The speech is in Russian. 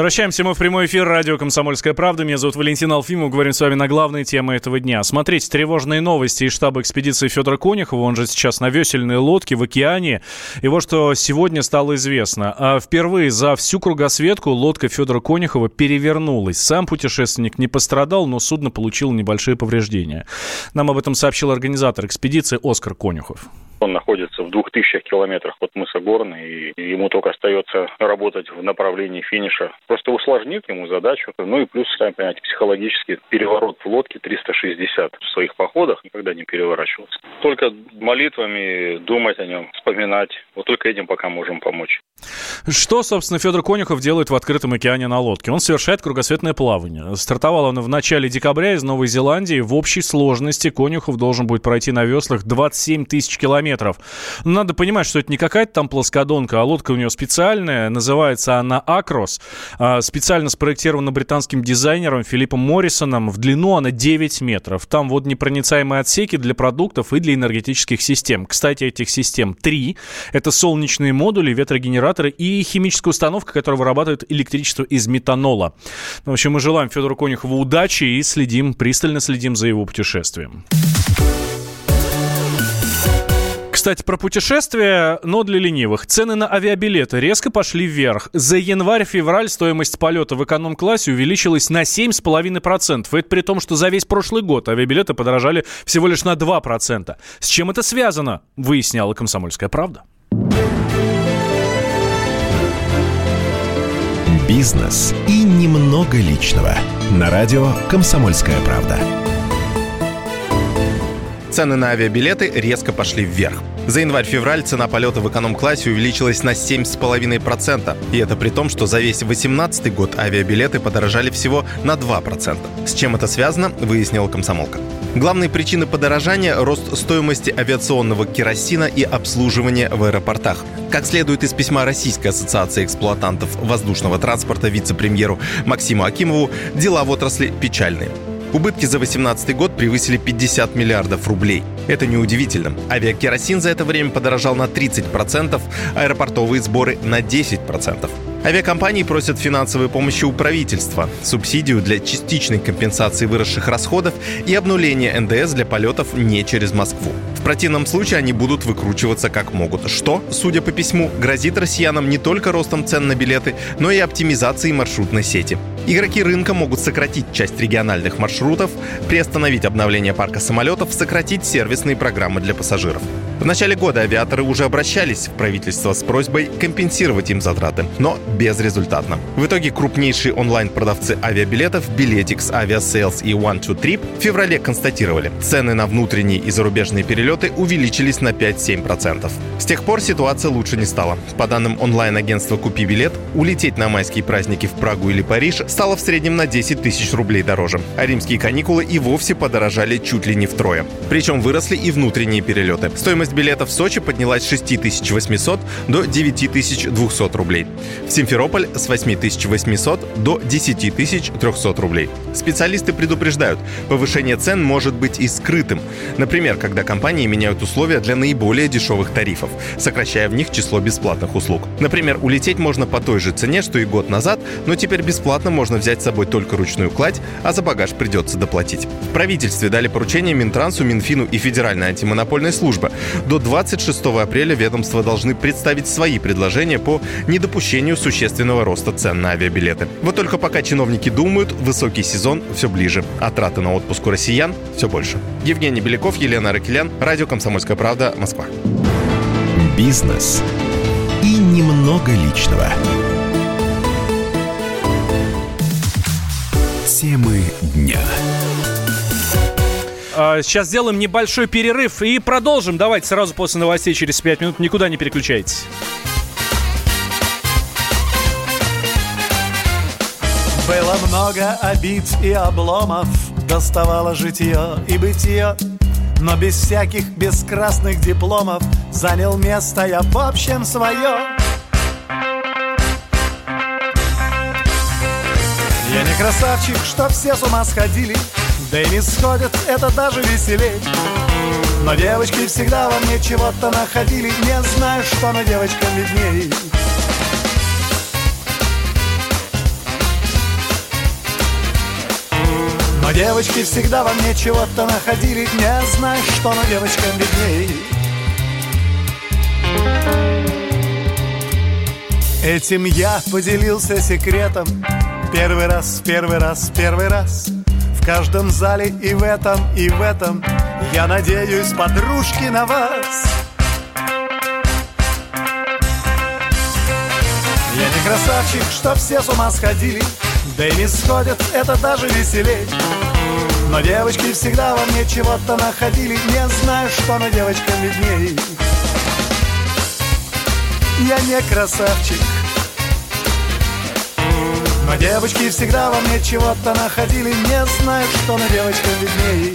Возвращаемся мы в прямой эфир радио «Комсомольская правда». Меня зовут Валентин Алфимов. Говорим с вами на главные темы этого дня. Смотрите, тревожные новости из штаба экспедиции Федора Конюхова. Он же сейчас на весельной лодке в океане. И вот что сегодня стало известно. А впервые за всю кругосветку лодка Федора Конюхова перевернулась. Сам путешественник не пострадал, но судно получило небольшие повреждения. Нам об этом сообщил организатор экспедиции Оскар Конюхов. Он находится в двух тысячах километрах от мыса Горный, и ему только остается работать в направлении финиша. Просто усложнит ему задачу. Ну и плюс, сами понимаете, психологический переворот в лодке 360 в своих походах никогда не переворачивался. Только молитвами думать о нем, вспоминать. Вот только этим пока можем помочь. Что, собственно, Федор Конюхов делает в открытом океане на лодке? Он совершает кругосветное плавание. Стартовал он в начале декабря из Новой Зеландии. В общей сложности Конюхов должен будет пройти на веслах 27 тысяч километров. Надо понимать, что это не какая-то там плоскодонка, а лодка у него специальная. Называется она «Акрос». А, специально спроектирована британским дизайнером Филиппом Моррисоном. В длину она 9 метров. Там водонепроницаемые отсеки для продуктов и для энергетических систем. Кстати, этих систем три. Это солнечные модули, ветрогенераторы генераторы и химическая установка, которая вырабатывает электричество из метанола. В общем, мы желаем Федору Конюхову удачи и следим, пристально следим за его путешествием. Кстати, про путешествия, но для ленивых. Цены на авиабилеты резко пошли вверх. За январь-февраль стоимость полета в эконом-классе увеличилась на 7,5%. Это при том, что за весь прошлый год авиабилеты подорожали всего лишь на 2%. С чем это связано, выясняла «Комсомольская правда». Бизнес и немного личного. На радио «Комсомольская правда». Цены на авиабилеты резко пошли вверх. За январь-февраль цена полета в эконом-классе увеличилась на 7,5%. И это при том, что за весь 2018 год авиабилеты подорожали всего на 2%. С чем это связано, выяснила комсомолка. Главные причины подорожания – рост стоимости авиационного керосина и обслуживания в аэропортах. Как следует из письма Российской ассоциации эксплуатантов воздушного транспорта вице-премьеру Максиму Акимову, дела в отрасли печальные. Убытки за 2018 год превысили 50 миллиардов рублей. Это неудивительно. Авиакеросин за это время подорожал на 30%, аэропортовые сборы на 10%. Авиакомпании просят финансовой помощи у правительства, субсидию для частичной компенсации выросших расходов и обнуления НДС для полетов не через Москву. В противном случае они будут выкручиваться как могут, что, судя по письму, грозит россиянам не только ростом цен на билеты, но и оптимизацией маршрутной сети. Игроки рынка могут сократить часть региональных маршрутов, приостановить обновление парка самолетов, сократить сервисные программы для пассажиров. В начале года авиаторы уже обращались в правительство с просьбой компенсировать им затраты, но безрезультатно. В итоге крупнейшие онлайн-продавцы авиабилетов Билетикс, Aviasales и One2Trip в феврале констатировали, цены на внутренние и зарубежные перелеты увеличились на 5-7%. С тех пор ситуация лучше не стала. По данным онлайн-агентства «Купи билет», улететь на майские праздники в Прагу или Париж стало в среднем на 10 тысяч рублей дороже, а римские каникулы и вовсе подорожали чуть ли не втрое. Причем выросли и внутренние перелеты. Стоимость билетов в Сочи поднялась с 6800 до 9200 рублей. В Симферополь с 8800 до 10300 рублей. Специалисты предупреждают, повышение цен может быть и скрытым. Например, когда компании меняют условия для наиболее дешевых тарифов, сокращая в них число бесплатных услуг. Например, улететь можно по той же цене, что и год назад, но теперь бесплатно можно взять с собой только ручную кладь, а за багаж придется доплатить. В правительстве дали поручение Минтрансу, Минфину и Федеральной антимонопольной службе до 26 апреля ведомства должны представить свои предложения по недопущению существенного роста цен на авиабилеты. Вот только пока чиновники думают, высокий сезон все ближе, а траты на отпуск у россиян все больше. Евгений Беляков, Елена Ракелян, Радио «Комсомольская правда», Москва. Бизнес и немного личного. Темы дня. А, сейчас сделаем небольшой перерыв и продолжим. Давайте сразу после новостей через 5 минут. Никуда не переключайтесь. Было много обид и обломов, доставало житье и бытие, но без всяких бескрасных дипломов занял место я в общем свое. Я не красавчик, что все с ума сходили Да и не сходят, это даже веселей. Но девочки всегда во мне чего-то находили Не знаю, что, на девочкам видней. Но девочки всегда во мне чего-то находили Не знаю, что, на девочкам видней. Этим я поделился секретом Первый раз, первый раз, первый раз. В каждом зале и в этом, и в этом. Я надеюсь, подружки, на вас. Я не красавчик, что все с ума сходили. Да и не сходят, это даже веселей. Но девочки всегда во мне чего-то находили. Не знаю, что, но девочкам видней Я не красавчик но девочки всегда во мне чего-то находили Не знаю, что на девочках видней